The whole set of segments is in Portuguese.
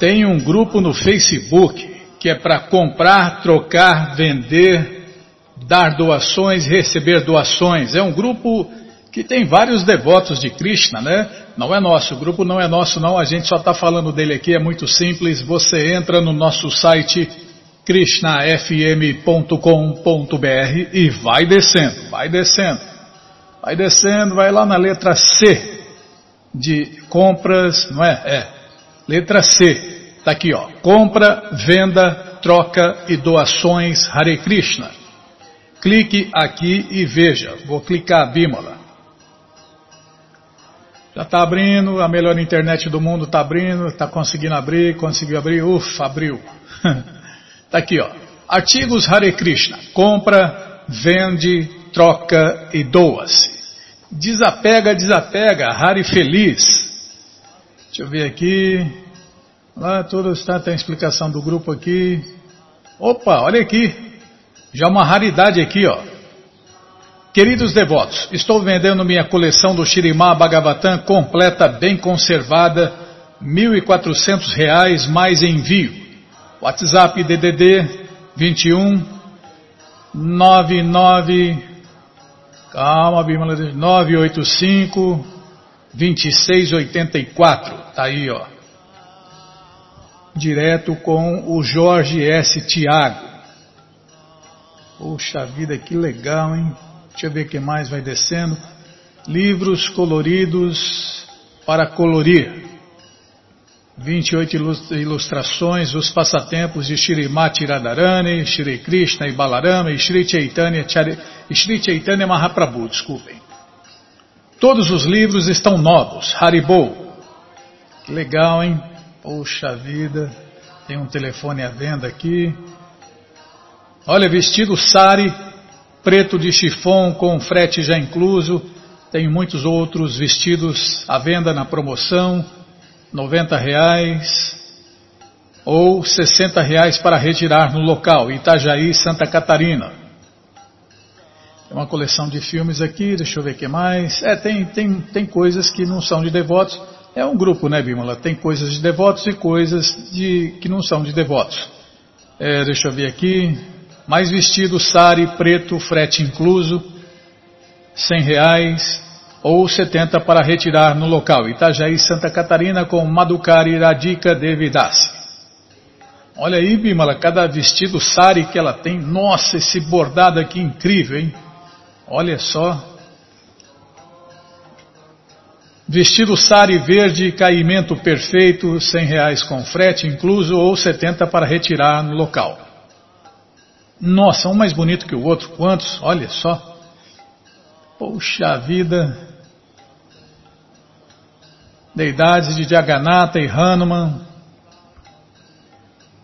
Tem um grupo no Facebook que é para comprar, trocar, vender, dar doações, receber doações. É um grupo que tem vários devotos de Krishna, né? Não é nosso, o grupo não é nosso, não. A gente só está falando dele aqui, é muito simples. Você entra no nosso site krishnafm.com.br e vai descendo, vai descendo, vai descendo, vai lá na letra C de compras, não é? É. Letra C, tá aqui, ó. Compra, venda, troca e doações Hare Krishna. Clique aqui e veja. Vou clicar Bímola. Já está abrindo, a melhor internet do mundo está abrindo, está conseguindo abrir, conseguiu abrir, ufa, abriu. Está aqui, ó. Artigos Hare Krishna. Compra, vende, troca e doa-se. Desapega, desapega, Hare feliz. Deixa eu ver aqui. Lá tudo está, tem a explicação do grupo aqui. Opa, olha aqui. Já uma raridade aqui, ó. Queridos devotos, estou vendendo minha coleção do Shirimá Bhagavatam completa, bem conservada, R$ 1.400 mais envio. WhatsApp DDD 21 99 calma Bímola 985 2684 tá aí ó. Direto com o Jorge S. Tiago Poxa vida que legal hein? Deixa eu ver o que mais vai descendo. Livros coloridos para colorir 28 ilustrações, os passatempos de Shrimati Radharani, Shri Krishna e Balarama e Shri Chaitanya, Shri Chaitanya Mahaprabhu, desculpem. Todos os livros estão novos, Haribo. Que legal, hein? Poxa vida, tem um telefone à venda aqui. Olha, vestido sari, preto de chifão com frete já incluso. Tem muitos outros vestidos à venda na promoção. 90 reais ou 60 reais para retirar no local, Itajaí, Santa Catarina. Tem uma coleção de filmes aqui, deixa eu ver o que mais. É, tem, tem, tem coisas que não são de devotos. É um grupo, né, Bímola? Tem coisas de devotos e coisas de, que não são de devotos. É, deixa eu ver aqui. Mais vestido, sari, preto, frete incluso, 100 reais ou 70 para retirar no local. Itajaí, Santa Catarina, com Madhukari Radhika Devidasi. Olha aí, Bimala, cada vestido sari que ela tem. Nossa, esse bordado aqui incrível, hein? Olha só. Vestido sari verde, caimento perfeito, 100 reais com frete incluso ou 70 para retirar no local. Nossa, um mais bonito que o outro. Quantos? Olha só. Poxa vida deidades de Jagannatha e Hanuman,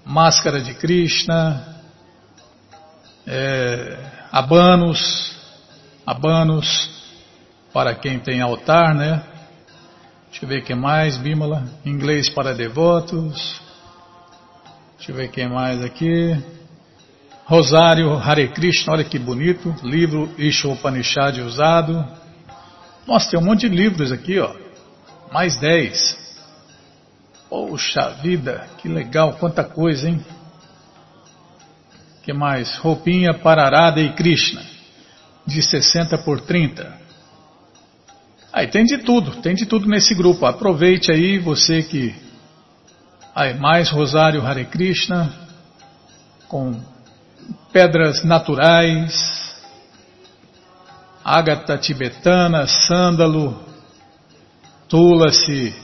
máscara de Krishna, é, abanos, abanos para quem tem altar, né? Deixa eu ver quem mais, Bímola. Inglês para devotos. Deixa eu ver quem mais aqui. Rosário Hare Krishna, olha que bonito. Livro Isho Upanishad usado. Nossa, tem um monte de livros aqui, ó mais 10. Poxa vida, que legal, quanta coisa, hein? que mais? Roupinha para Arada e Krishna, de 60 por 30. Aí tem de tudo, tem de tudo nesse grupo. Aproveite aí, você que. Aí, mais Rosário Hare Krishna, com pedras naturais, ágata tibetana, sândalo, Tula-se.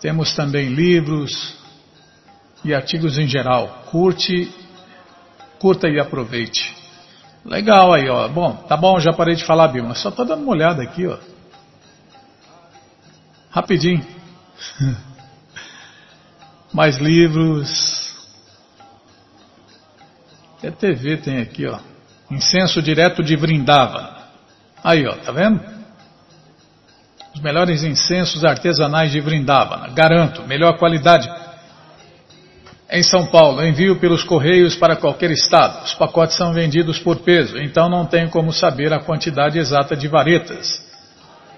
Temos também livros e artigos em geral. Curte, curta e aproveite. Legal aí, ó. Bom, tá bom, já parei de falar, Bíblia. Só tô dando uma olhada aqui, ó. Rapidinho. Mais livros. Até TV tem aqui, ó. Incenso direto de Vrindava. Aí, ó, tá vendo? Os melhores incensos artesanais de Vrindavana. Garanto, melhor qualidade. Em São Paulo, envio pelos correios para qualquer estado. Os pacotes são vendidos por peso, então não tenho como saber a quantidade exata de varetas.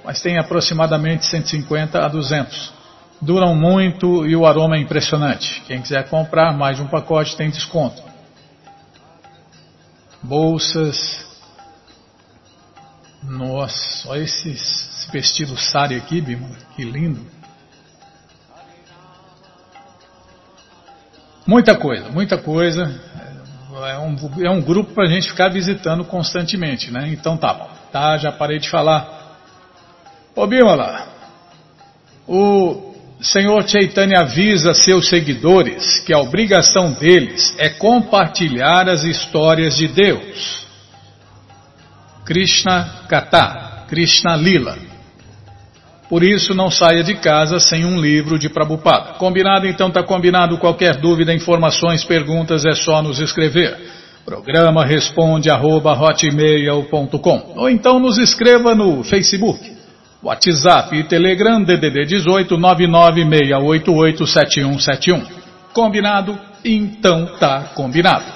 Mas tem aproximadamente 150 a 200. duram muito e o aroma é impressionante. Quem quiser comprar mais de um pacote tem desconto. Bolsas. Nossa, olha esse, esse vestido sari aqui, Bima, que lindo. Muita coisa, muita coisa. É um, é um grupo para a gente ficar visitando constantemente, né? Então tá bom. Tá, já parei de falar. Ô Bimala, o Senhor Chaitanya avisa seus seguidores que a obrigação deles é compartilhar as histórias de Deus. Krishna Kata, Krishna Lila. Por isso, não saia de casa sem um livro de Prabhupada. Combinado? Então está combinado. Qualquer dúvida, informações, perguntas, é só nos escrever. Programa responde arroba, ou então nos escreva no Facebook, WhatsApp e Telegram DDD 18 996887171. Combinado? Então tá combinado.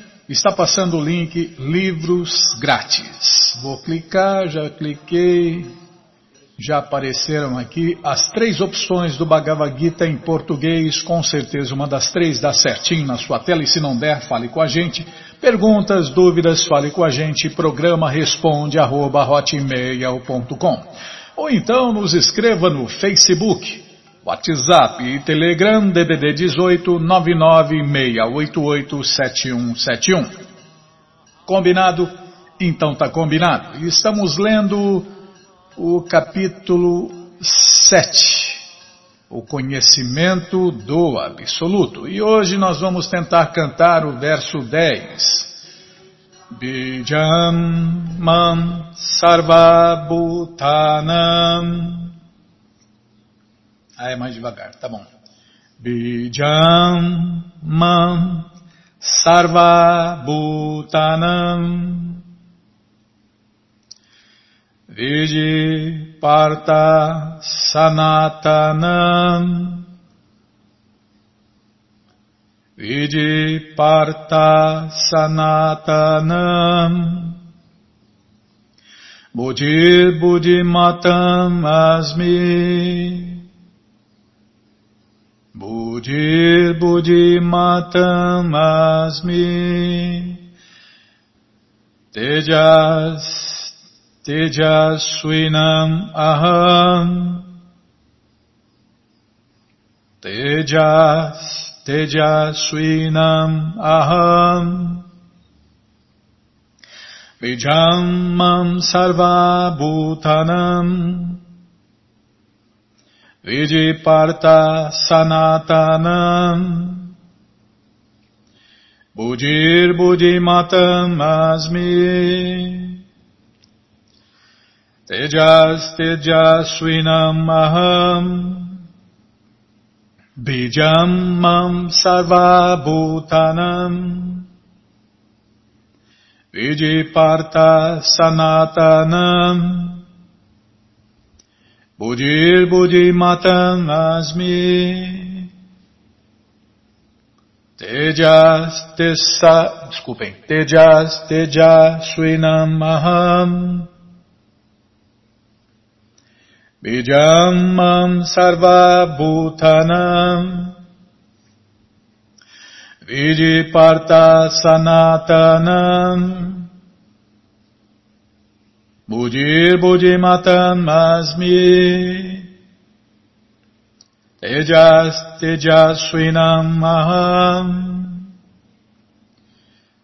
está passando o link Livros Grátis. Vou clicar, já cliquei, já apareceram aqui as três opções do Bhagavad Gita em português. Com certeza uma das três dá certinho na sua tela e se não der, fale com a gente. Perguntas, dúvidas, fale com a gente. Programa responde arroba, Ou então nos escreva no Facebook WhatsApp e Telegram DDD 18 996887171. Combinado? Então tá combinado. Estamos lendo o capítulo 7, o conhecimento do absoluto. E hoje nós vamos tentar cantar o verso 10. Bijam mam sarvabhutanam ah, é mais devagar, tá bom. Bijam mam sarva bhutanam. Viji parta sanatanam. Viji parta sanatanam. Buddhir buddhimatam asmi Buddhir buddhimatam asmi Tejas tejasvinam aham. Tejas tejasvinam aham. Vijamam sarva Vijiparta Sanatanam Bujir Bujimatam Asmi. Tejas Tejaswinam Aham. Bijam Mam Sarva Bhutanam Vijiparta Sanatanam Budir Budir Matam Asmi Tejas Tessa, desculpem, Tejas Tejas Srinam Maham Bijamam Sarva Bhutanam. Vidiparta Sanatanam Budir Budimatam Masmi. Tejas Tejaswinam Maham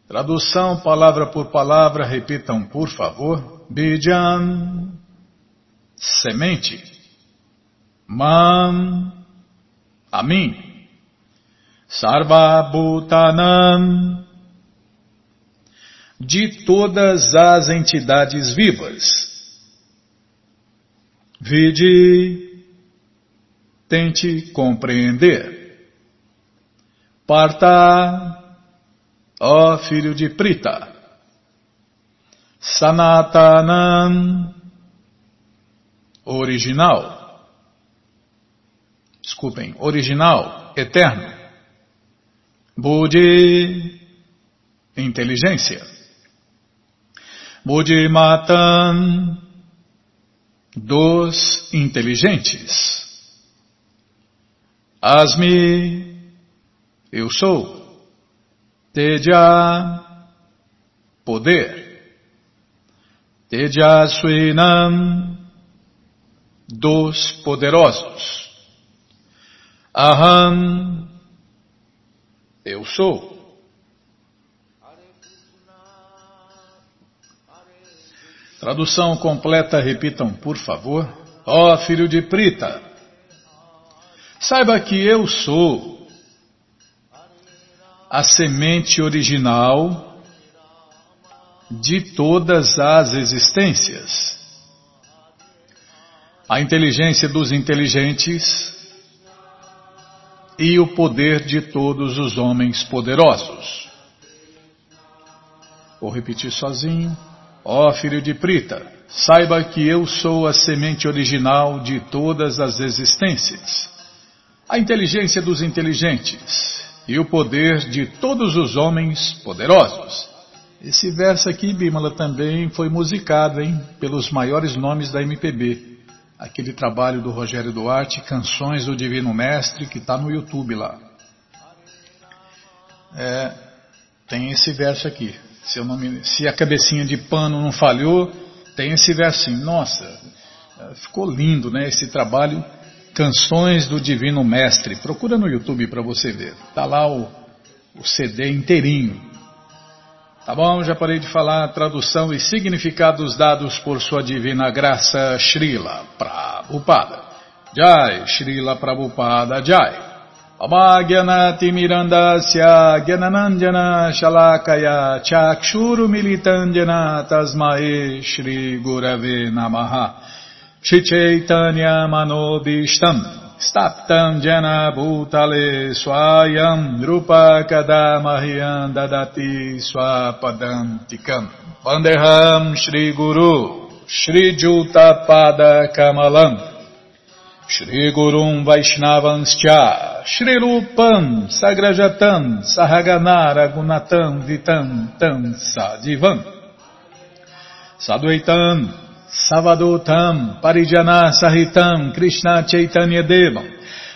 Tradução palavra por palavra, repitam por favor. Bijam Semente. Mam. A mim Sarva Bhutanam de todas as entidades vivas. Vide, tente compreender. Parta, ó filho de Prita. Sanatanam, original. Desculpem, original, eterno. Budi, inteligência. Buddhimatan, dos inteligentes. Asmi, eu sou. Teja, poder. Tejasvinam, dos poderosos. Aham, eu sou. Tradução completa, repitam, por favor. Ó oh, filho de Prita, saiba que eu sou a semente original de todas as existências. A inteligência dos inteligentes e o poder de todos os homens poderosos. Vou repetir sozinho. Ó filho de Prita, saiba que eu sou a semente original de todas as existências, a inteligência dos inteligentes e o poder de todos os homens poderosos. Esse verso aqui, Bimala, também foi musicado hein, pelos maiores nomes da MPB aquele trabalho do Rogério Duarte, Canções do Divino Mestre, que está no YouTube lá. É, tem esse verso aqui. Se, me, se, a cabecinha de pano não falhou, tem esse versinho. Nossa, ficou lindo, né? Esse trabalho, Canções do Divino Mestre. Procura no YouTube para você ver. Tá lá o, o CD inteirinho. Tá bom, já parei de falar tradução e significados dados por sua divina graça Srila Prabhupada. Jai, Srila Prabhupada Jai. Gyananandjana Shalakaya Chakshuru Militandjana Tasmae Shri Gurave Namaha Shri Chaitanya Manobishtam Staptam jana bhutale swayam rupa kadamahyam dadati swapadantikam. Vandeham Shri Gurum Vaishnavanscha Shri Rupam Sagrajatam Sahaganara Gunatam Vitam Tam Sadivam. Sadhuaitam Savadotam Parijana Sahitam Krishna Chaitanya Devam.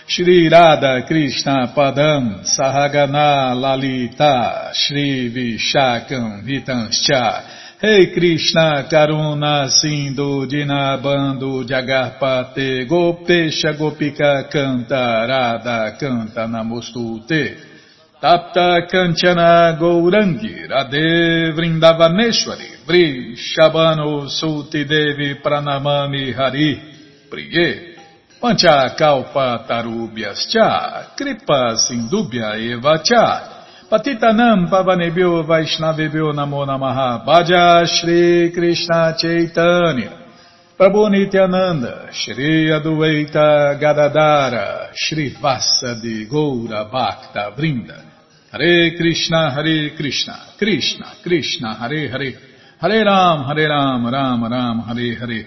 Shri Radha Krishna Padam Sahagana Lalita Shri Vishakam Vitanscha hey Krishna Karuna Sindhu Dinabando Jagarpate Gopesha Gopika Canta Radha Canta Namostute Tapta Kanchana Gourangi Radhe Vrindavaneshwari Vri Shabano Sulti Devi Pranamami Hari Priye Pancha Kalpa Tarubhyas Cha Kripa Sindubhya Eva Cha Patitanam Pavanebhyo Vaishnavebhyo Namo Namaha. Bhaja Shri Krishna Chaitanya. Prabhu Nityananda Shri Adueita Gadadara Shri Vasa de Goura Bhakta Vrinda. Hare Krishna Hare Krishna Krishna Krishna Hare Hare. Hare Ram, Hare Ram, Ram Ram, Hare Hare.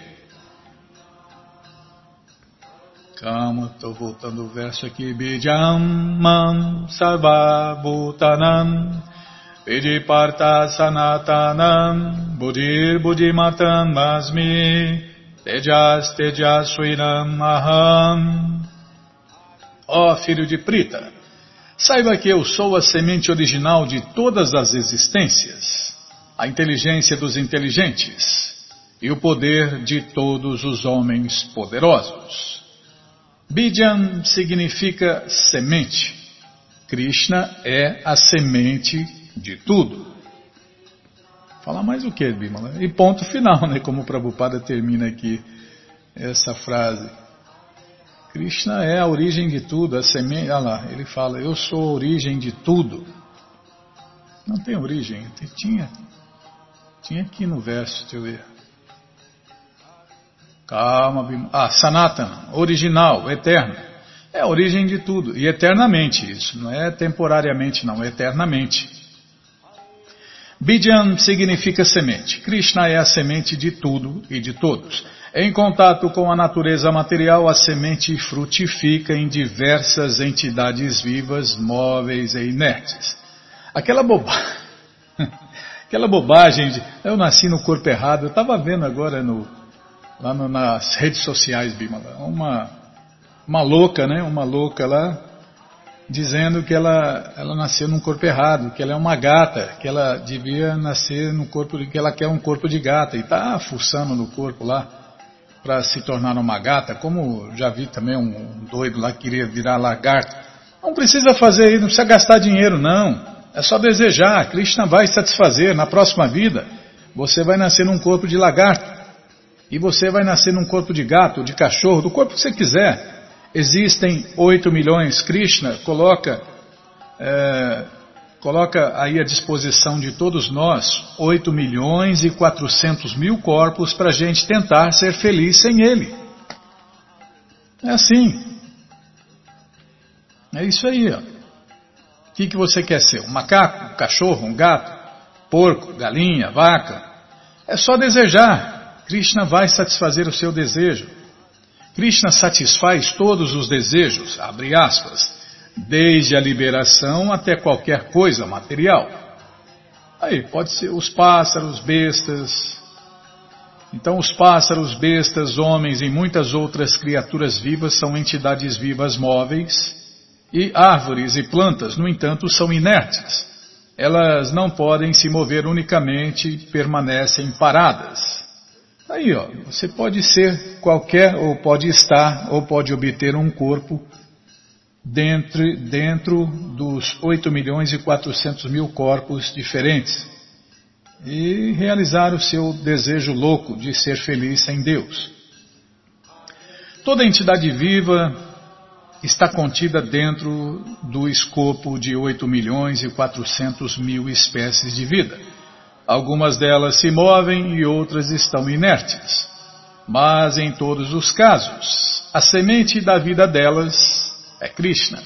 Calma, estou voltando o verso aqui. Bijam mam sarva bhutanam Vidiparta sanatanam Buddhir buddhimatam asmi Tejas tejasvinam aham Ó filho de Prita, saiba que eu sou a semente original de todas as existências, a inteligência dos inteligentes e o poder de todos os homens poderosos. Bidyan significa semente. Krishna é a semente de tudo. Fala mais o que, Bimala? E ponto final, né? Como o Prabhupada termina aqui essa frase. Krishna é a origem de tudo, a semente. Olha lá, ele fala: Eu sou a origem de tudo. Não tem origem, tinha. Tinha aqui no verso, deixa eu ver. Calma, ah, Sanatana, original, eterno. É a origem de tudo, e eternamente isso, não é temporariamente, não, é eternamente. Bidyan significa semente. Krishna é a semente de tudo e de todos. Em contato com a natureza material, a semente frutifica em diversas entidades vivas, móveis e inertes. Aquela bobagem, aquela bobagem de eu nasci no corpo errado, eu estava vendo agora no, lá nas redes sociais, Bimala, uma, uma louca, né? Uma louca lá, dizendo que ela, ela nasceu num corpo errado, que ela é uma gata, que ela devia nascer no corpo, que ela quer um corpo de gata, e está fuçando no corpo lá para se tornar uma gata, como já vi também um doido lá que queria virar lagarto. Não precisa fazer isso, não precisa gastar dinheiro, não. É só desejar, Krishna vai satisfazer na próxima vida. Você vai nascer num corpo de lagarto. E você vai nascer num corpo de gato, de cachorro, do corpo que você quiser. Existem 8 milhões, Krishna coloca, é, coloca aí à disposição de todos nós 8 milhões e 400 mil corpos para a gente tentar ser feliz sem ele. É assim. É isso aí. O que, que você quer ser? Um macaco, um cachorro, um gato, porco, galinha, vaca? É só desejar. Krishna vai satisfazer o seu desejo. Krishna satisfaz todos os desejos, abre aspas, desde a liberação até qualquer coisa material. Aí, pode ser os pássaros, bestas. Então, os pássaros, bestas, homens e muitas outras criaturas vivas são entidades vivas móveis, e árvores e plantas, no entanto, são inertes. Elas não podem se mover unicamente, permanecem paradas. Aí, ó, você pode ser qualquer, ou pode estar, ou pode obter um corpo dentro, dentro dos 8 milhões e 400 mil corpos diferentes e realizar o seu desejo louco de ser feliz sem Deus. Toda entidade viva está contida dentro do escopo de 8 milhões e 400 mil espécies de vida. Algumas delas se movem e outras estão inertes. Mas em todos os casos, a semente da vida delas é Krishna.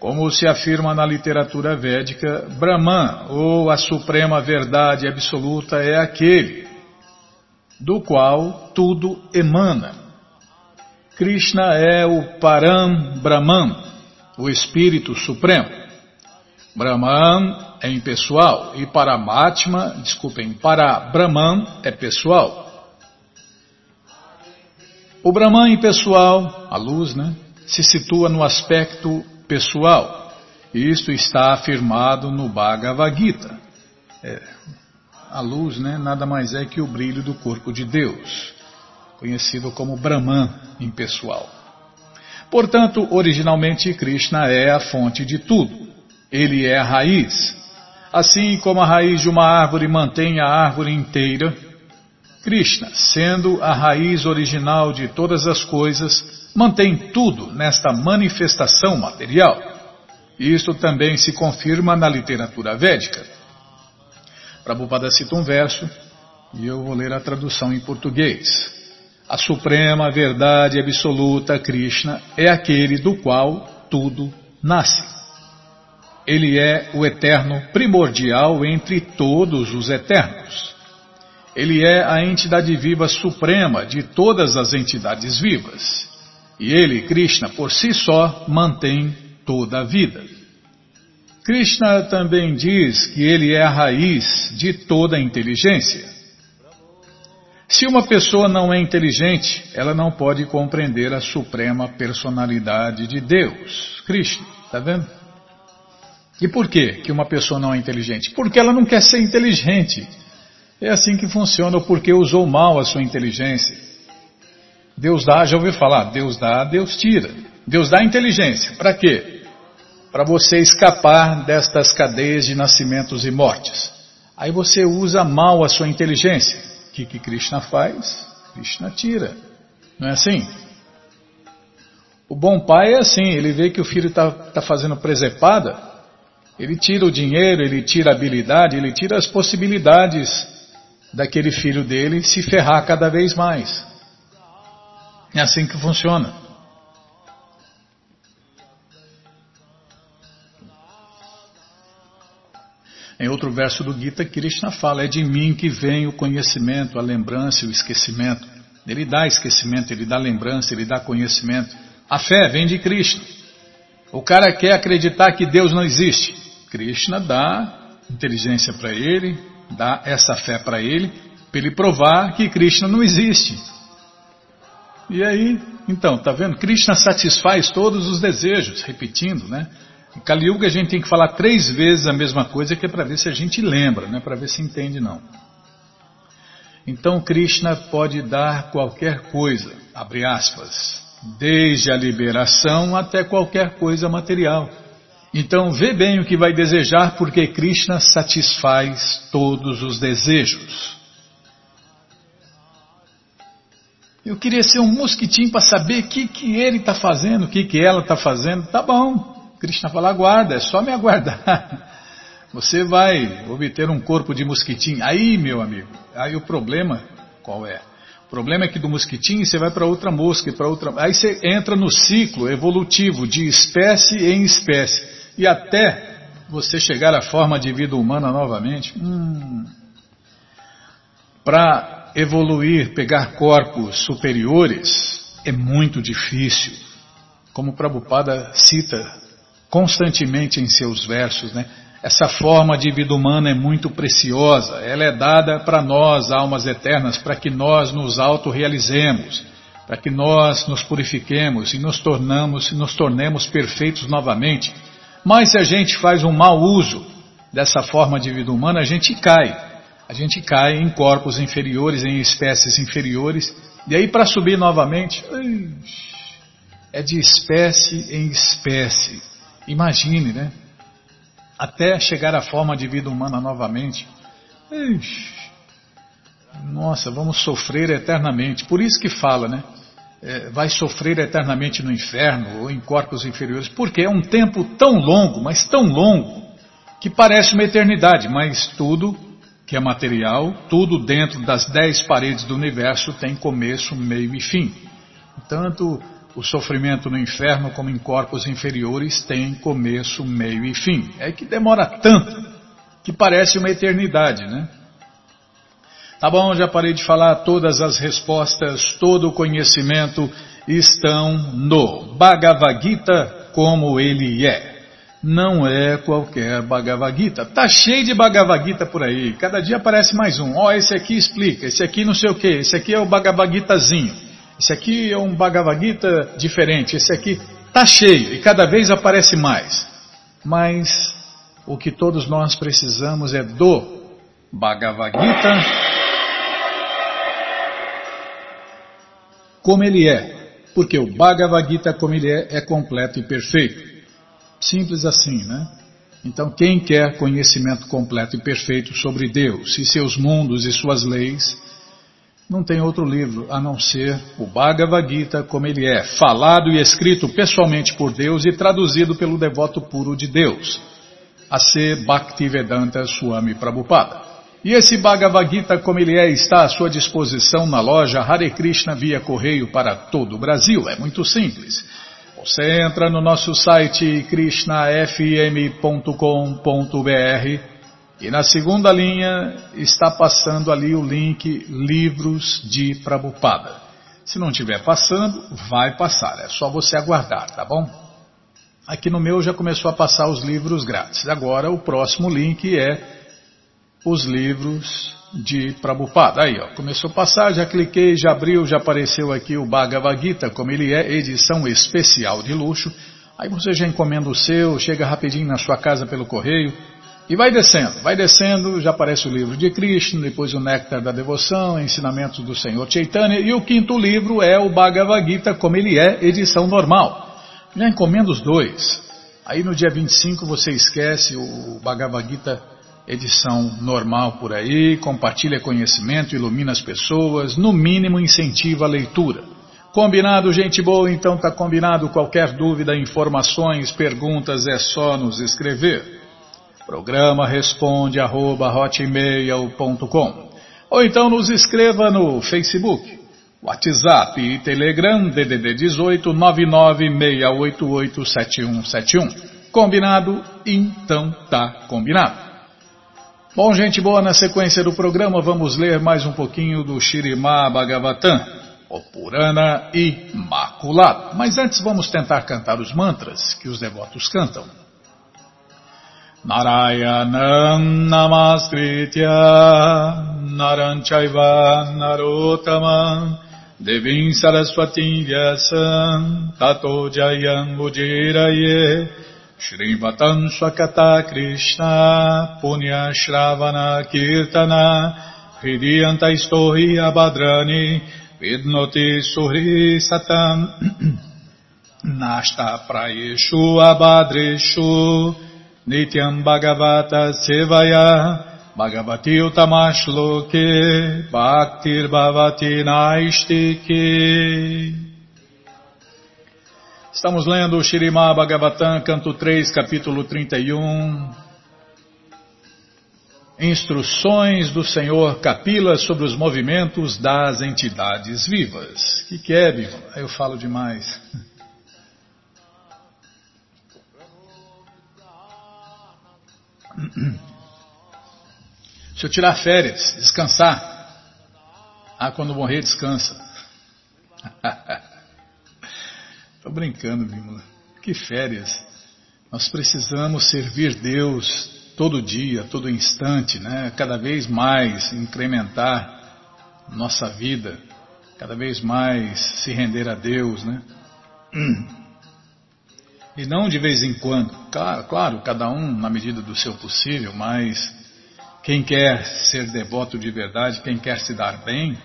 Como se afirma na literatura védica, Brahman, ou a suprema verdade absoluta, é aquele do qual tudo emana. Krishna é o Param Brahman, o Espírito Supremo. Brahman é impessoal e Paramatma, desculpem, para Brahman é pessoal. O Brahman impessoal, a luz, né, se situa no aspecto pessoal. Isto está afirmado no Bhagavad Gita. É, a luz, né, nada mais é que o brilho do corpo de Deus, conhecido como Brahman impessoal. Portanto, originalmente Krishna é a fonte de tudo. Ele é a raiz, Assim como a raiz de uma árvore mantém a árvore inteira, Krishna, sendo a raiz original de todas as coisas, mantém tudo nesta manifestação material. Isto também se confirma na literatura védica. Prabhupada cita um verso e eu vou ler a tradução em português. A suprema verdade absoluta, Krishna, é aquele do qual tudo nasce. Ele é o eterno primordial entre todos os eternos. Ele é a entidade viva suprema de todas as entidades vivas. E ele, Krishna, por si só, mantém toda a vida. Krishna também diz que ele é a raiz de toda a inteligência. Se uma pessoa não é inteligente, ela não pode compreender a suprema personalidade de Deus, Krishna, está vendo? E por que que uma pessoa não é inteligente? Porque ela não quer ser inteligente. É assim que funciona, ou porque usou mal a sua inteligência. Deus dá, já ouviu falar, Deus dá, Deus tira. Deus dá inteligência, para quê? Para você escapar destas cadeias de nascimentos e mortes. Aí você usa mal a sua inteligência que, que Krishna faz? Krishna tira. Não é assim? O bom pai é assim, ele vê que o filho está tá fazendo presepada, ele tira o dinheiro, ele tira a habilidade, ele tira as possibilidades daquele filho dele se ferrar cada vez mais. É assim que funciona. Em outro verso do Gita, Krishna fala: É de mim que vem o conhecimento, a lembrança e o esquecimento. Ele dá esquecimento, ele dá lembrança, ele dá conhecimento. A fé vem de Krishna. O cara quer acreditar que Deus não existe. Krishna dá inteligência para ele, dá essa fé para ele, para ele provar que Krishna não existe. E aí, então, tá vendo? Krishna satisfaz todos os desejos, repetindo, né? Em Kali Yuga a gente tem que falar três vezes a mesma coisa que é para ver se a gente lembra, não é para ver se entende não. Então Krishna pode dar qualquer coisa, abre aspas, desde a liberação até qualquer coisa material. Então vê bem o que vai desejar, porque Krishna satisfaz todos os desejos. Eu queria ser um mosquitinho para saber o que, que ele está fazendo, o que, que ela está fazendo. Tá bom, Krishna fala, aguarda, é só me aguardar. Você vai obter um corpo de mosquitinho. Aí, meu amigo, aí o problema, qual é? O problema é que do mosquitinho você vai para outra mosca, para outra. Aí você entra no ciclo evolutivo de espécie em espécie. E até você chegar à forma de vida humana novamente. Hum, para evoluir, pegar corpos superiores, é muito difícil. Como Prabhupada cita constantemente em seus versos, né? Essa forma de vida humana é muito preciosa, ela é dada para nós, almas eternas, para que nós nos autorrealizemos, para que nós nos purifiquemos e nos tornamos, nos tornemos perfeitos novamente. Mas se a gente faz um mau uso dessa forma de vida humana, a gente cai. A gente cai em corpos inferiores, em espécies inferiores, e aí para subir novamente, é de espécie em espécie. Imagine, né? Até chegar à forma de vida humana novamente. Nossa, vamos sofrer eternamente. Por isso que fala, né? É, vai sofrer eternamente no inferno ou em corpos inferiores, porque é um tempo tão longo, mas tão longo, que parece uma eternidade, mas tudo que é material, tudo dentro das dez paredes do universo tem começo, meio e fim. Tanto o sofrimento no inferno, como em corpos inferiores, tem começo, meio e fim. É que demora tanto que parece uma eternidade, né? Tá bom, já parei de falar. Todas as respostas, todo o conhecimento estão no Bhagavad Gita como ele é. Não é qualquer Bhagavad Gita. Tá cheio de Bhagavad Gita por aí. Cada dia aparece mais um. Ó, oh, esse aqui explica, esse aqui não sei o que, esse aqui é o Bhagavad Gitazinho. Esse aqui é um Bhagavad Gita diferente, esse aqui está cheio e cada vez aparece mais. Mas o que todos nós precisamos é do Bhagavad Gita como ele é. Porque o Bhagavad Gita como ele é é completo e perfeito. Simples assim, né? Então, quem quer conhecimento completo e perfeito sobre Deus e seus mundos e suas leis, não tem outro livro a não ser o Bhagavad Gita como ele é, falado e escrito pessoalmente por Deus e traduzido pelo devoto puro de Deus, a ser Bhaktivedanta Swami Prabhupada. E esse Bhagavad Gita como ele é está à sua disposição na loja Hare Krishna via correio para todo o Brasil. É muito simples. Você entra no nosso site krishnafm.com.br e na segunda linha está passando ali o link Livros de Prabupada. Se não estiver passando, vai passar. É só você aguardar, tá bom? Aqui no meu já começou a passar os livros grátis. Agora o próximo link é os livros de Prabhupada. Aí, ó, começou a passar, já cliquei, já abriu, já apareceu aqui o Bhagavad Gita, como ele é, edição especial de luxo. Aí você já encomenda o seu, chega rapidinho na sua casa pelo correio e vai descendo, vai descendo, já aparece o livro de Krishna, depois o Néctar da Devoção, Ensinamentos do Senhor Chaitanya e o quinto livro é o Bhagavad Gita, como ele é, edição normal. Já encomenda os dois. Aí no dia 25 você esquece o Bhagavad Gita edição normal por aí, compartilha conhecimento, ilumina as pessoas, no mínimo incentiva a leitura. Combinado, gente boa? Então tá combinado. Qualquer dúvida, informações, perguntas é só nos escrever. Programa responde arroba, ou então nos escreva no Facebook, WhatsApp e Telegram DDD 18 996887171. Combinado? Então tá combinado. Bom, gente boa, na sequência do programa vamos ler mais um pouquinho do Shirimá Bhagavatam, o Purana Imaculado. Mas antes vamos tentar cantar os mantras que os devotos cantam. Narotamam Devim Saraswatim Vyasam Tato Jayam Ujiraye Shrivatam Swakata Krishna Punya Shravana Kirtana Hridiyanta Istohi Abhadrani Vidnoti Suhri Satam Nashta Prayeshu Abhadreshu Nityam Bhagavata Sevaya Bhagavati Utamashloke Bhaktir Bhavati Naistike Estamos lendo o Shirimá Bhagavatam, canto 3, capítulo 31. Instruções do Senhor Kapila sobre os movimentos das entidades vivas. Que que é? Eu falo demais. Se eu tirar férias, descansar. Ah, quando morrer, descansa. Brincando, Bímola. Que férias. Nós precisamos servir Deus todo dia, todo instante, né? cada vez mais incrementar nossa vida, cada vez mais se render a Deus. Né? E não de vez em quando. Claro, claro, cada um na medida do seu possível, mas quem quer ser devoto de verdade, quem quer se dar bem,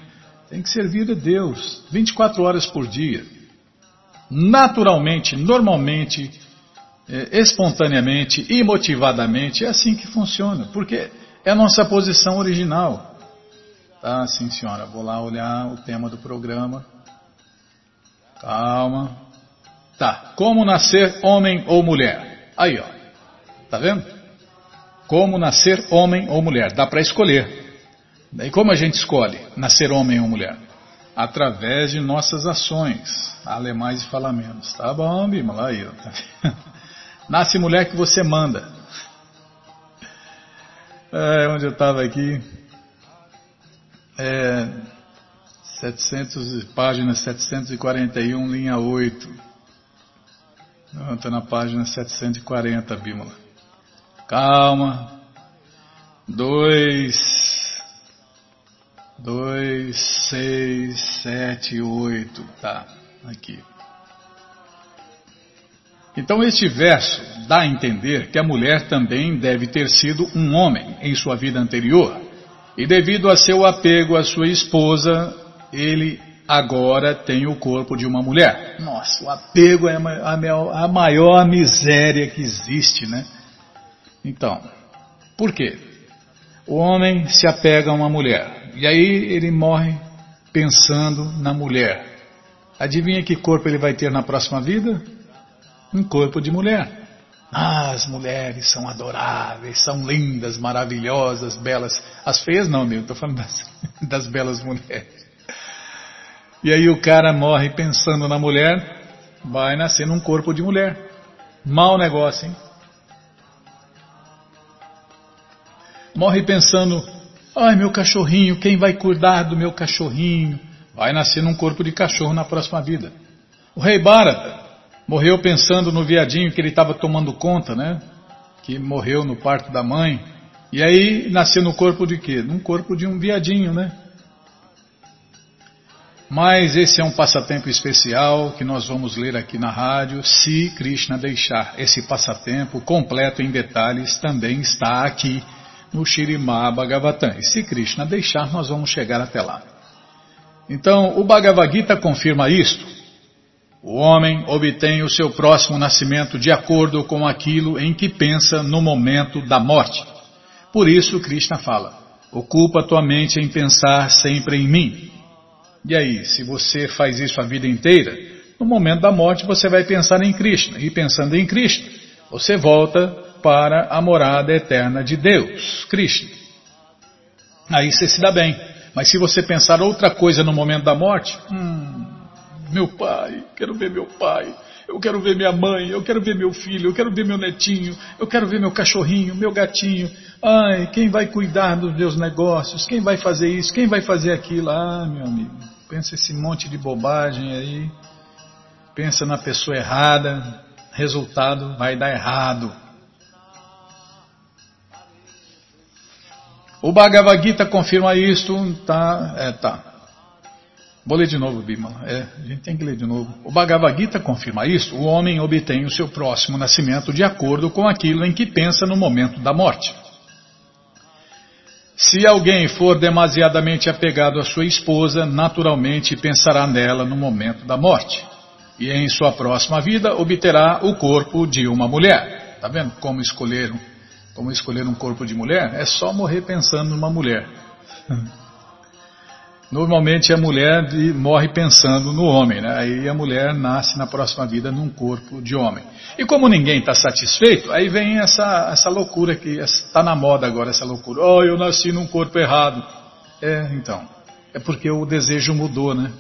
tem que servir a Deus 24 horas por dia naturalmente, normalmente, é, espontaneamente, imotivadamente, é assim que funciona, porque é a nossa posição original. Tá, sim senhora, vou lá olhar o tema do programa. Calma. Tá, como nascer homem ou mulher? Aí, ó. Tá vendo? Como nascer homem ou mulher? Dá para escolher. E como a gente escolhe nascer homem ou mulher? Através de nossas ações. Fala mais e fala menos. Tá bom, Bima? Lá aí, tá Nasce mulher que você manda. É, onde eu estava aqui. É, 700, página 741, linha 8. Estou na página 740, Bímola. Calma. 2. 2, 6, 7, 8. Tá, aqui. Então este verso dá a entender que a mulher também deve ter sido um homem em sua vida anterior. E devido a seu apego à sua esposa, ele agora tem o corpo de uma mulher. Nossa, o apego é a maior miséria que existe, né? Então, por quê? O homem se apega a uma mulher. E aí ele morre pensando na mulher. Adivinha que corpo ele vai ter na próxima vida? Um corpo de mulher. Ah, as mulheres são adoráveis, são lindas, maravilhosas, belas. As feias não, meu, estou falando das, das belas mulheres. E aí o cara morre pensando na mulher, vai nascer num corpo de mulher. Mal negócio, hein? Morre pensando Ai, meu cachorrinho, quem vai cuidar do meu cachorrinho? vai nascer num corpo de cachorro na próxima vida. O rei Bharata morreu pensando no viadinho que ele estava tomando conta, né? Que morreu no parto da mãe. E aí nasceu no corpo de quê? Num corpo de um viadinho, né? Mas esse é um passatempo especial que nós vamos ler aqui na rádio. Se Krishna deixar esse passatempo completo em detalhes, também está aqui no Shirimá Bhagavatam. E se Krishna deixar, nós vamos chegar até lá. Então, o Bhagavad Gita confirma isto. O homem obtém o seu próximo nascimento de acordo com aquilo em que pensa no momento da morte. Por isso, Krishna fala: ocupa tua mente em pensar sempre em mim. E aí, se você faz isso a vida inteira, no momento da morte você vai pensar em Krishna. E pensando em Krishna, você volta para a morada eterna de Deus, Krishna. Aí você se dá bem. Mas se você pensar outra coisa no momento da morte, hum, meu pai, quero ver meu pai, eu quero ver minha mãe, eu quero ver meu filho, eu quero ver meu netinho, eu quero ver meu cachorrinho, meu gatinho. Ai, quem vai cuidar dos meus negócios? Quem vai fazer isso? Quem vai fazer aquilo? Ah, meu amigo. Pensa esse monte de bobagem aí. Pensa na pessoa errada. Resultado vai dar errado. O Bhagavad Gita confirma isto, tá? É, tá. Vou ler de novo, Bima. É, a gente tem que ler de novo. O Bhagavad Gita confirma isto. O homem obtém o seu próximo nascimento de acordo com aquilo em que pensa no momento da morte. Se alguém for demasiadamente apegado à sua esposa, naturalmente pensará nela no momento da morte. E em sua próxima vida obterá o corpo de uma mulher. Tá vendo como escolher, como escolher um corpo de mulher? É só morrer pensando numa mulher. Normalmente a mulher morre pensando no homem, né? aí a mulher nasce na próxima vida num corpo de homem. E como ninguém está satisfeito, aí vem essa, essa loucura que está na moda agora, essa loucura. Oh, eu nasci num corpo errado. É, então, é porque o desejo mudou, né?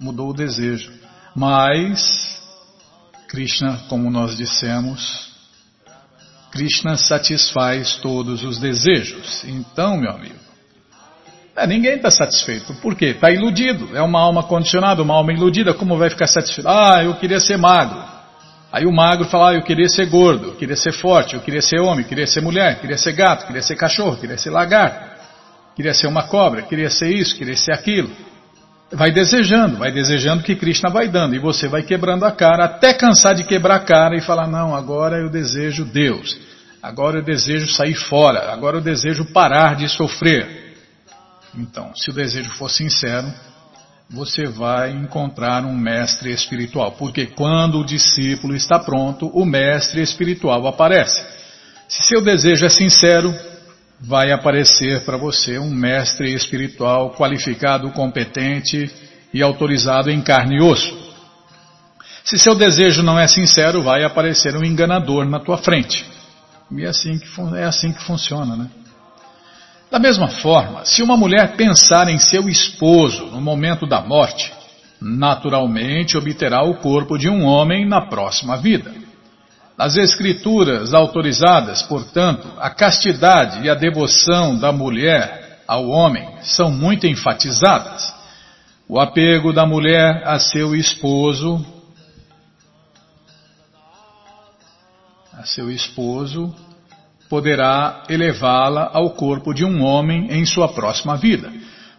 Mudou o desejo. Mas, Krishna, como nós dissemos, Krishna satisfaz todos os desejos. Então, meu amigo, é, ninguém está satisfeito. Por quê? Está iludido. É uma alma condicionada, uma alma iludida. Como vai ficar satisfeito? Ah, eu queria ser magro. Aí o magro fala, ah, eu queria ser gordo, eu queria ser forte, eu queria ser homem, eu queria ser mulher, eu queria ser gato, eu queria ser cachorro, eu queria ser lagarto, queria ser uma cobra, queria ser isso, queria ser aquilo. Vai desejando, vai desejando que Krishna vai dando, e você vai quebrando a cara, até cansar de quebrar a cara e falar, não, agora eu desejo Deus, agora eu desejo sair fora, agora eu desejo parar de sofrer. Então, se o desejo for sincero, você vai encontrar um mestre espiritual, porque quando o discípulo está pronto, o mestre espiritual aparece. Se seu desejo é sincero, vai aparecer para você um mestre espiritual qualificado, competente e autorizado em carne e osso. Se seu desejo não é sincero, vai aparecer um enganador na tua frente. E é assim que, é assim que funciona, né? Da mesma forma, se uma mulher pensar em seu esposo no momento da morte, naturalmente obterá o corpo de um homem na próxima vida. Nas escrituras autorizadas, portanto, a castidade e a devoção da mulher ao homem são muito enfatizadas. O apego da mulher a seu esposo, a seu esposo, poderá elevá-la ao corpo de um homem em sua próxima vida.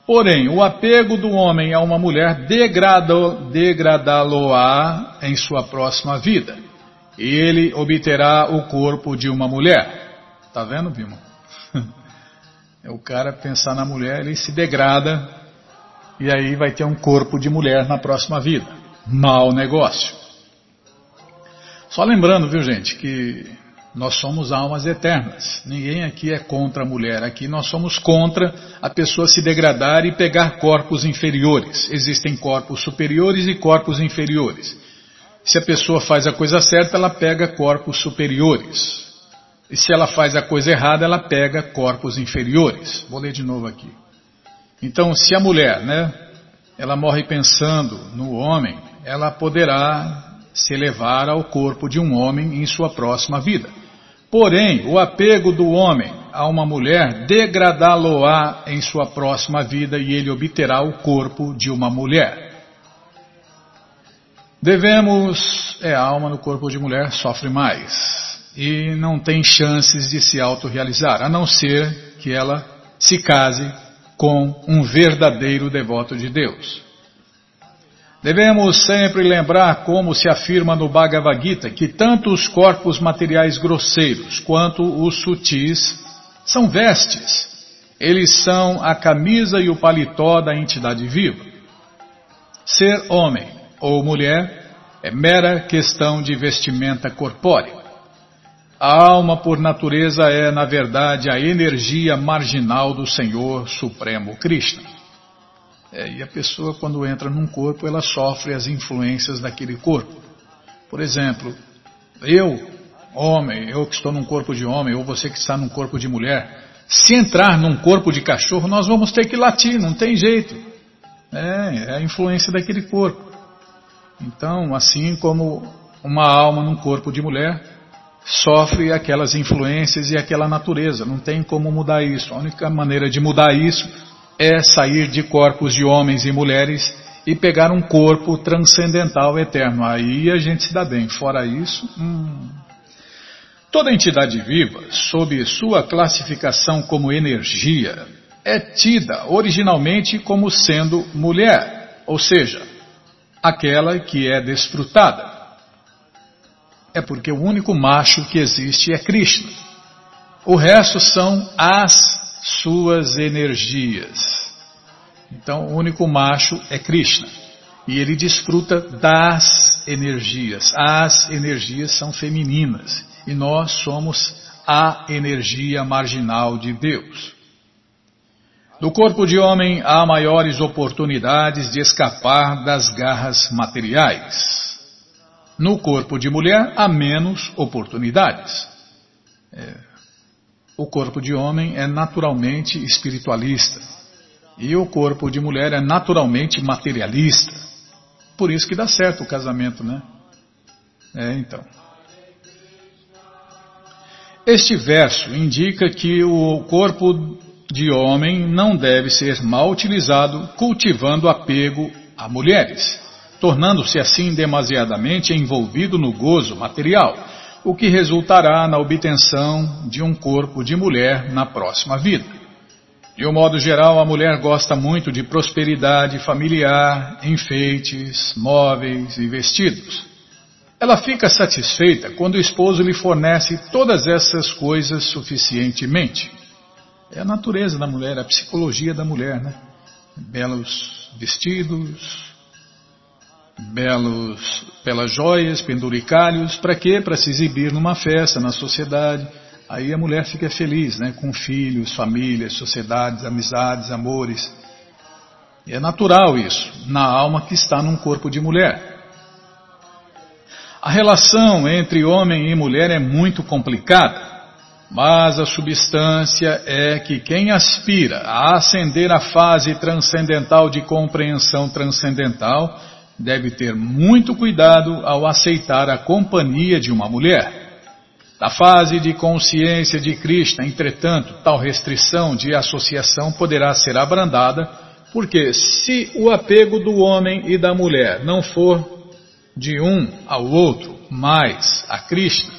Porém, o apego do homem a uma mulher degradá-lo-á em sua próxima vida. Ele obterá o corpo de uma mulher. Tá vendo, Bima? É o cara pensar na mulher, ele se degrada e aí vai ter um corpo de mulher na próxima vida. Mal negócio. Só lembrando, viu gente, que nós somos almas eternas. Ninguém aqui é contra a mulher. Aqui nós somos contra a pessoa se degradar e pegar corpos inferiores. Existem corpos superiores e corpos inferiores. Se a pessoa faz a coisa certa, ela pega corpos superiores. E se ela faz a coisa errada, ela pega corpos inferiores. Vou ler de novo aqui. Então, se a mulher, né, ela morre pensando no homem, ela poderá se elevar ao corpo de um homem em sua próxima vida. Porém, o apego do homem a uma mulher, degradá-lo-á em sua próxima vida e ele obterá o corpo de uma mulher. Devemos, é, a alma no corpo de mulher sofre mais e não tem chances de se autorrealizar, a não ser que ela se case com um verdadeiro devoto de Deus. Devemos sempre lembrar, como se afirma no Bhagavad Gita, que tanto os corpos materiais grosseiros quanto os sutis são vestes. Eles são a camisa e o paletó da entidade viva. Ser homem ou mulher é mera questão de vestimenta corpórea. A alma, por natureza, é, na verdade, a energia marginal do Senhor Supremo Krishna. É, e a pessoa, quando entra num corpo, ela sofre as influências daquele corpo. Por exemplo, eu, homem, eu que estou num corpo de homem, ou você que está num corpo de mulher, se entrar num corpo de cachorro, nós vamos ter que latir, não tem jeito. É, é a influência daquele corpo. Então, assim como uma alma num corpo de mulher, sofre aquelas influências e aquela natureza. Não tem como mudar isso. A única maneira de mudar isso é sair de corpos de homens e mulheres e pegar um corpo transcendental eterno. Aí a gente se dá bem. Fora isso, hum. toda entidade viva, sob sua classificação como energia, é tida originalmente como sendo mulher, ou seja, aquela que é desfrutada. É porque o único macho que existe é Krishna. O resto são as suas energias. Então, o único macho é Krishna. E ele desfruta das energias. As energias são femininas. E nós somos a energia marginal de Deus. No corpo de homem há maiores oportunidades de escapar das garras materiais. No corpo de mulher há menos oportunidades. É, o corpo de homem é naturalmente espiritualista e o corpo de mulher é naturalmente materialista. Por isso que dá certo o casamento, né? É, então. Este verso indica que o corpo de homem não deve ser mal utilizado cultivando apego a mulheres, tornando-se assim demasiadamente envolvido no gozo material o que resultará na obtenção de um corpo de mulher na próxima vida. De um modo geral, a mulher gosta muito de prosperidade familiar, enfeites, móveis e vestidos. Ela fica satisfeita quando o esposo lhe fornece todas essas coisas suficientemente. É a natureza da mulher, a psicologia da mulher, né? Belos vestidos, belos, belas joias, penduricalhos, para quê? Para se exibir numa festa, na sociedade. Aí a mulher fica feliz, né? Com filhos, famílias, sociedades, amizades, amores. É natural isso, na alma que está num corpo de mulher. A relação entre homem e mulher é muito complicada, mas a substância é que quem aspira a ascender à fase transcendental de compreensão transcendental deve ter muito cuidado ao aceitar a companhia de uma mulher. Na fase de consciência de Krishna, entretanto, tal restrição de associação poderá ser abrandada, porque se o apego do homem e da mulher não for de um ao outro, mas a Krishna,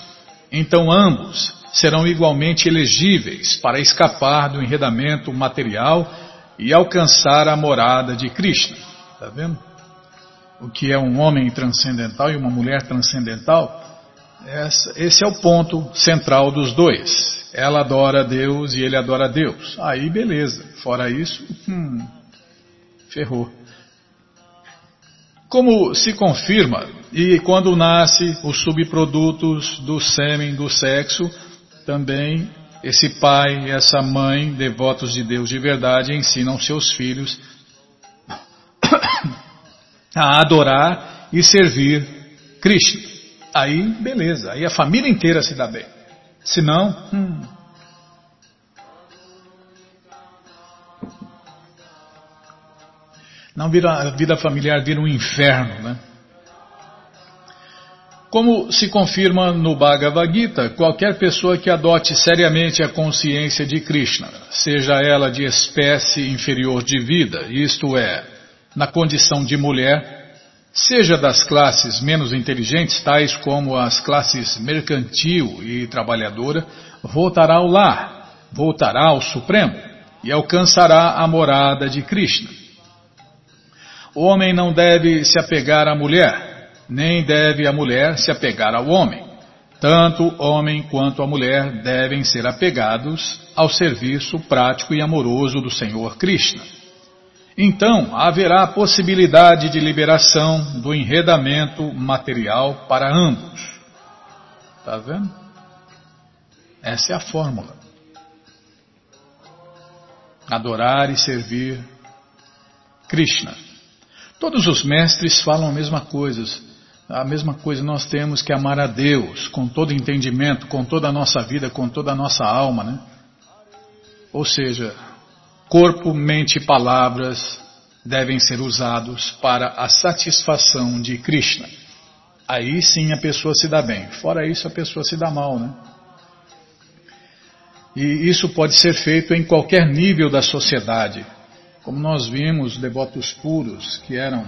então ambos serão igualmente elegíveis para escapar do enredamento material e alcançar a morada de Krishna. Está vendo? o que é um homem transcendental e uma mulher transcendental, esse é o ponto central dos dois. Ela adora Deus e ele adora Deus. Aí beleza. Fora isso, hum, ferrou. Como se confirma, e quando nasce os subprodutos do sêmen do sexo, também esse pai e essa mãe, devotos de Deus de verdade, ensinam seus filhos a adorar e servir Krishna. Aí, beleza, aí a família inteira se dá bem. Se não, hum. Não vira, a vida familiar vira um inferno, né? Como se confirma no Bhagavad Gita, qualquer pessoa que adote seriamente a consciência de Krishna, seja ela de espécie inferior de vida, isto é, na condição de mulher, seja das classes menos inteligentes, tais como as classes mercantil e trabalhadora, voltará ao lar, voltará ao Supremo e alcançará a morada de Krishna. O homem não deve se apegar à mulher nem deve a mulher se apegar ao homem. Tanto o homem quanto a mulher devem ser apegados ao serviço prático e amoroso do Senhor Krishna. Então haverá possibilidade de liberação do enredamento material para ambos. Está vendo? Essa é a fórmula. Adorar e servir Krishna. Todos os mestres falam a mesma coisa. A mesma coisa nós temos que amar a Deus com todo entendimento, com toda a nossa vida, com toda a nossa alma, né? Ou seja, corpo, mente e palavras devem ser usados para a satisfação de Krishna. Aí sim a pessoa se dá bem. Fora isso, a pessoa se dá mal, né? E isso pode ser feito em qualquer nível da sociedade. Como nós vimos, devotos puros que eram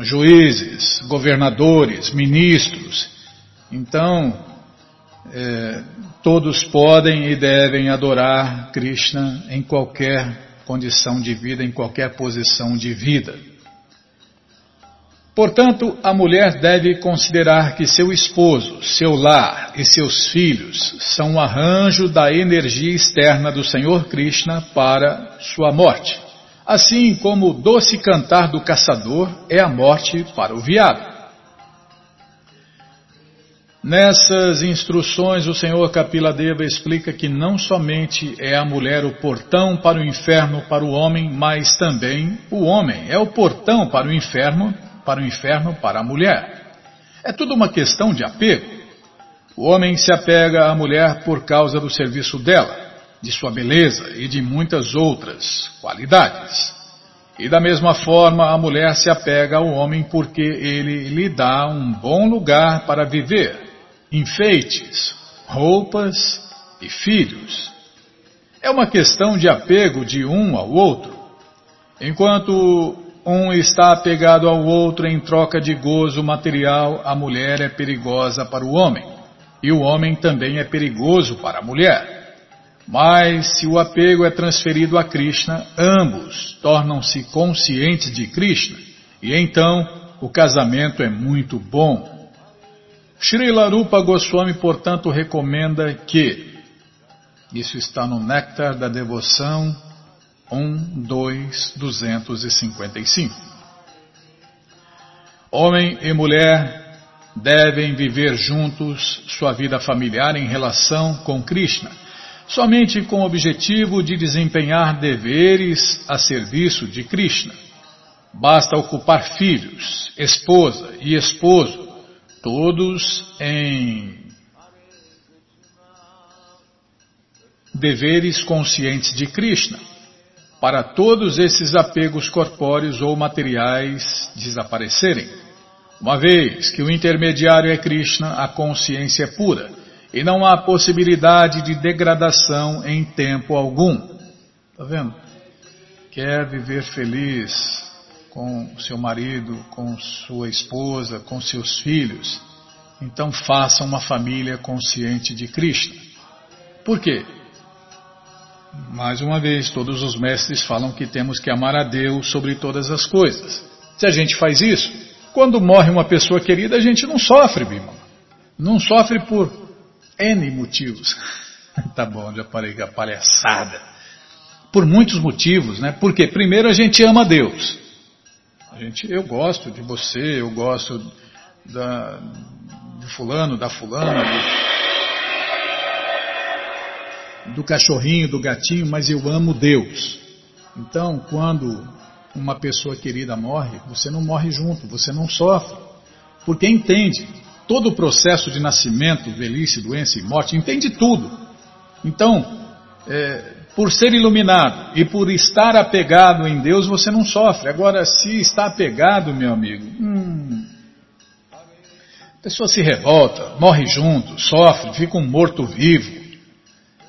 juízes, governadores, ministros. Então, é, todos podem e devem adorar Krishna em qualquer condição de vida, em qualquer posição de vida. Portanto, a mulher deve considerar que seu esposo, seu lar e seus filhos são um arranjo da energia externa do Senhor Krishna para sua morte. Assim como o doce cantar do caçador é a morte para o veado. Nessas instruções, o Senhor Kapiladeva explica que não somente é a mulher o portão para o inferno para o homem, mas também o homem é o portão para o inferno, para o inferno para a mulher. É tudo uma questão de apego. O homem se apega à mulher por causa do serviço dela de sua beleza e de muitas outras qualidades. E da mesma forma a mulher se apega ao homem porque ele lhe dá um bom lugar para viver, enfeites, roupas e filhos. É uma questão de apego de um ao outro. Enquanto um está apegado ao outro em troca de gozo material, a mulher é perigosa para o homem, e o homem também é perigoso para a mulher. Mas se o apego é transferido a Krishna, ambos tornam-se conscientes de Krishna e então o casamento é muito bom. Srila Rupa Goswami, portanto, recomenda que, isso está no Néctar da Devoção 1, 2, 255. Homem e mulher devem viver juntos sua vida familiar em relação com Krishna somente com o objetivo de desempenhar deveres a serviço de Krishna. Basta ocupar filhos, esposa e esposo, todos em deveres conscientes de Krishna, para todos esses apegos corpóreos ou materiais desaparecerem. Uma vez que o intermediário é Krishna, a consciência é pura e não há possibilidade de degradação em tempo algum. Está vendo? Quer viver feliz com seu marido, com sua esposa, com seus filhos, então faça uma família consciente de Krishna. Por quê? Mais uma vez, todos os mestres falam que temos que amar a Deus sobre todas as coisas. Se a gente faz isso, quando morre uma pessoa querida, a gente não sofre, Bima. Não sofre por N motivos. tá bom, já parei com a palhaçada. Por muitos motivos, né? Porque primeiro a gente ama Deus. A gente, eu gosto de você, eu gosto da, de fulano, da fulana, do, do cachorrinho, do gatinho, mas eu amo Deus. Então, quando uma pessoa querida morre, você não morre junto, você não sofre. Porque entende todo o processo de nascimento, velhice, doença e morte, entende tudo. Então, é, por ser iluminado e por estar apegado em Deus, você não sofre. Agora, se está apegado, meu amigo, hum, pessoa se revolta, morre junto, sofre, fica um morto-vivo.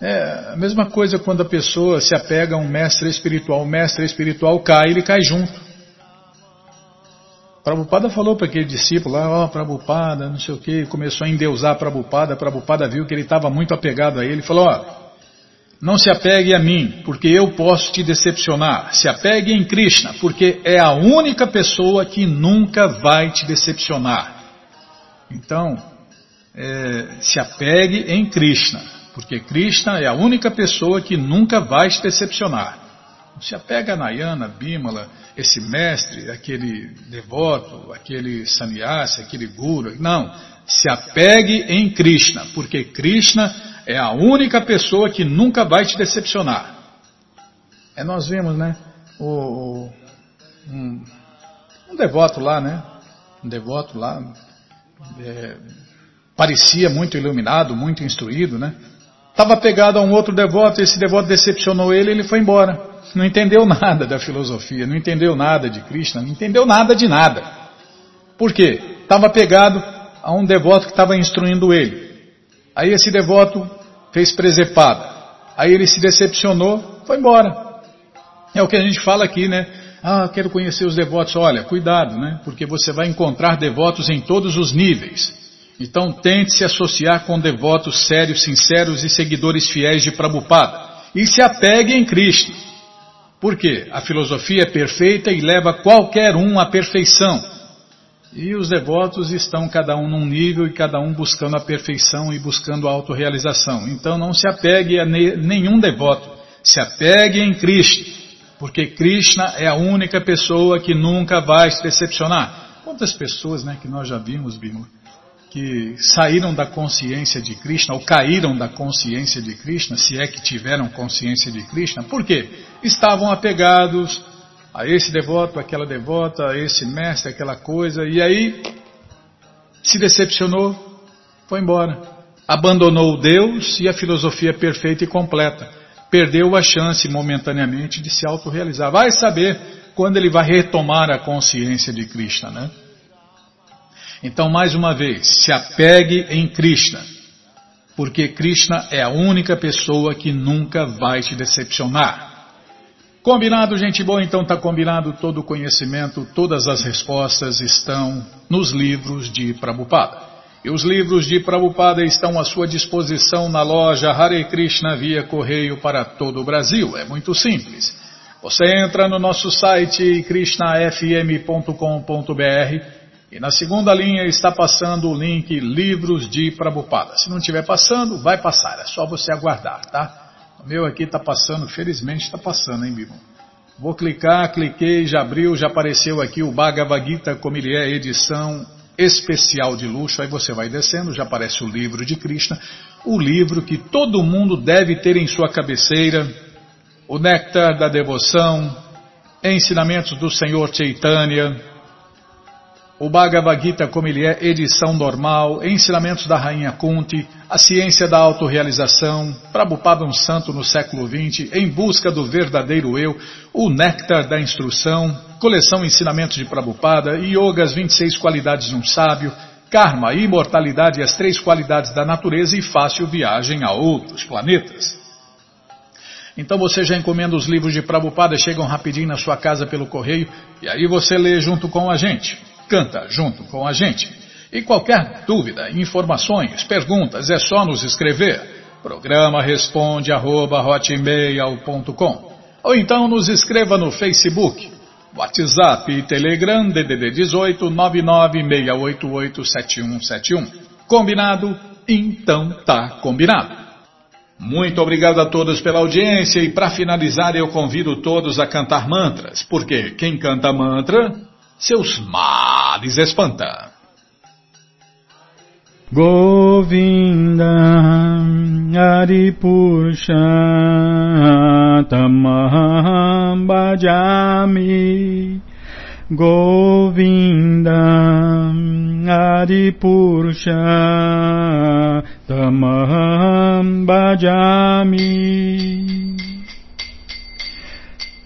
É a mesma coisa quando a pessoa se apega a um mestre espiritual. O mestre espiritual cai, ele cai junto. Prabhupada falou para aquele discípulo lá, ó, oh, Prabhupada, não sei o que, começou a endeusar Prabhupada, Prabhupada viu que ele estava muito apegado a ele, falou, ó, não se apegue a mim, porque eu posso te decepcionar. Se apegue em Krishna, porque é a única pessoa que nunca vai te decepcionar. Então, é, se apegue em Krishna, porque Krishna é a única pessoa que nunca vai te decepcionar. Se apega a Nayana, Bimala, esse mestre, aquele devoto, aquele sannyasi, aquele guru. Não, se apegue em Krishna, porque Krishna é a única pessoa que nunca vai te decepcionar. É, nós vimos, né? O, um, um, devoto lá, né? Um devoto lá, é, parecia muito iluminado, muito instruído, né? Estava pegado a um outro devoto, esse devoto decepcionou ele, ele foi embora. Não entendeu nada da filosofia, não entendeu nada de Krishna, não entendeu nada de nada. Por quê? Estava pegado a um devoto que estava instruindo ele. Aí esse devoto fez presepada. Aí ele se decepcionou, foi embora. É o que a gente fala aqui, né? Ah, quero conhecer os devotos. Olha, cuidado, né? Porque você vai encontrar devotos em todos os níveis. Então tente se associar com devotos sérios, sinceros e seguidores fiéis de Prabhupada. E se apegue em Cristo. Por quê? A filosofia é perfeita e leva qualquer um à perfeição. E os devotos estão cada um num nível e cada um buscando a perfeição e buscando a autorrealização. Então não se apegue a nenhum devoto, se apegue em Cristo, porque Krishna é a única pessoa que nunca vai se decepcionar. Quantas pessoas né, que nós já vimos, Bima, que saíram da consciência de Krishna ou caíram da consciência de Krishna, se é que tiveram consciência de Krishna, por quê? Estavam apegados a esse devoto, aquela devota, a esse mestre, aquela coisa, e aí se decepcionou, foi embora. Abandonou Deus e a filosofia perfeita e completa. Perdeu a chance momentaneamente de se autorrealizar. Vai saber quando ele vai retomar a consciência de Krishna, né? Então, mais uma vez, se apegue em Krishna, porque Krishna é a única pessoa que nunca vai te decepcionar. Combinado, gente boa? Então está combinado todo o conhecimento, todas as respostas estão nos livros de Prabhupada. E os livros de Prabhupada estão à sua disposição na loja Hare Krishna via correio para todo o Brasil. É muito simples. Você entra no nosso site krishnafm.com.br e na segunda linha está passando o link Livros de Prabhupada. Se não estiver passando, vai passar. É só você aguardar, tá? O meu aqui está passando, felizmente está passando, hein, Bíblia? Vou clicar, cliquei, já abriu, já apareceu aqui o Bhagavad Gita como ele é, edição especial de luxo. Aí você vai descendo, já aparece o livro de Krishna, o livro que todo mundo deve ter em sua cabeceira, o Néctar da Devoção, Ensinamentos do Senhor Chaitanya, o Bhagavad Gita como ele é, edição normal, ensinamentos da Rainha Kunti, a ciência da autorrealização, Prabhupada um santo no século XX, em busca do verdadeiro eu, o néctar da instrução, coleção ensinamentos de Prabhupada, Yoga, as 26 qualidades de um sábio, Karma, imortalidade e as três qualidades da natureza e fácil viagem a outros planetas. Então você já encomenda os livros de Prabhupada, chegam rapidinho na sua casa pelo correio, e aí você lê junto com a gente canta junto com a gente. E qualquer dúvida, informações, perguntas, é só nos escrever. Programa responde arroba, Ou então nos escreva no Facebook, WhatsApp e Telegram DDD 18 996887171. Combinado? Então tá combinado. Muito obrigado a todos pela audiência e para finalizar eu convido todos a cantar mantras, porque quem canta mantra seus males espanta. Govinda Aripurusha Tamaham Bhajami Govinda Aripurusha Tamaham Bhajami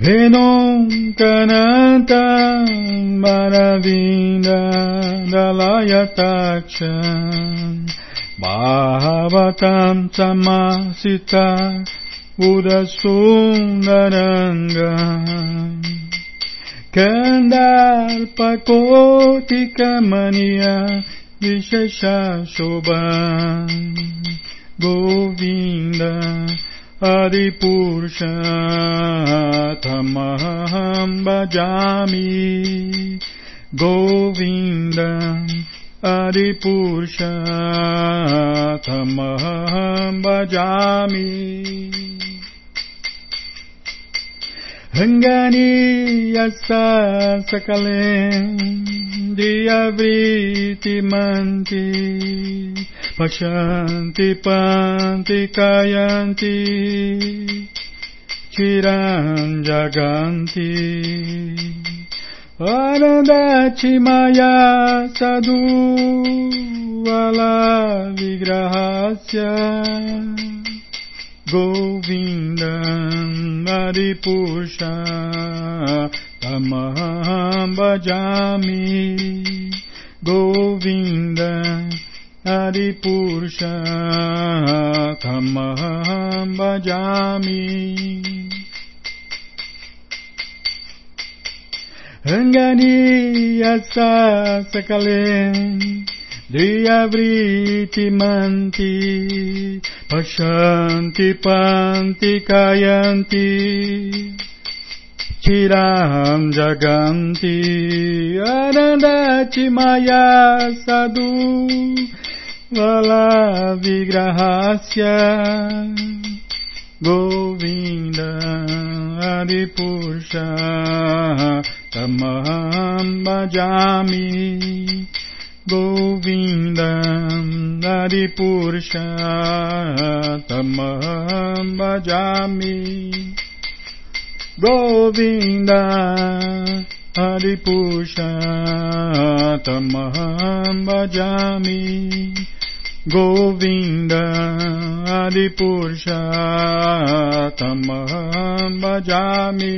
Vinonkananta Maravinda Dalayataksha Bahavatam Samasita Udasundaranga Kandalpa Kotika Mania Visheshashobha Govinda हरिपुरुषाथमहं भजामि गोविन्दम् हरिपुरुषाथमहं भजामि Ranganiya sasakalem diavriti manti Pashanti panti kayanti Chiran jaganti Arandati maya sadhu Alavigrahasya Govinda Maripuxa Tamambajami Govinda Aripurcha Tamambajami Angani Yasa Sakalem Driyavriti manti Pashanti panti kayanti Chiram jaganti Arandati maya sadhu Vala vigrahasya Govinda Adipurusha Tamaham Govinda Nari Purushatamaham Bhajami Govinda Hari Purushatamaham Bhajami Govinda Hari Purushatamaham Bhajami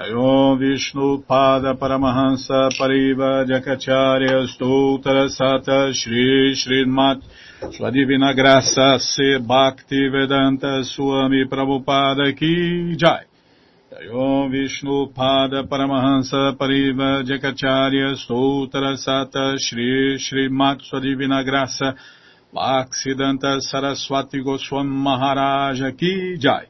Om Vishnu Pada Paramahansa Pariva Jakacharya Stoutra Sata Shri Srimat Sua Divina Graça Se Bhakti Vedanta Swami Prabhupada Ki Jai. Om Vishnu Pada Paramahansa Pariva Jakacharya Stoutra Sata Shri Srimat Sua Divina Graça Bhaksidanta Saraswati Goswam Maharaja Ki Jai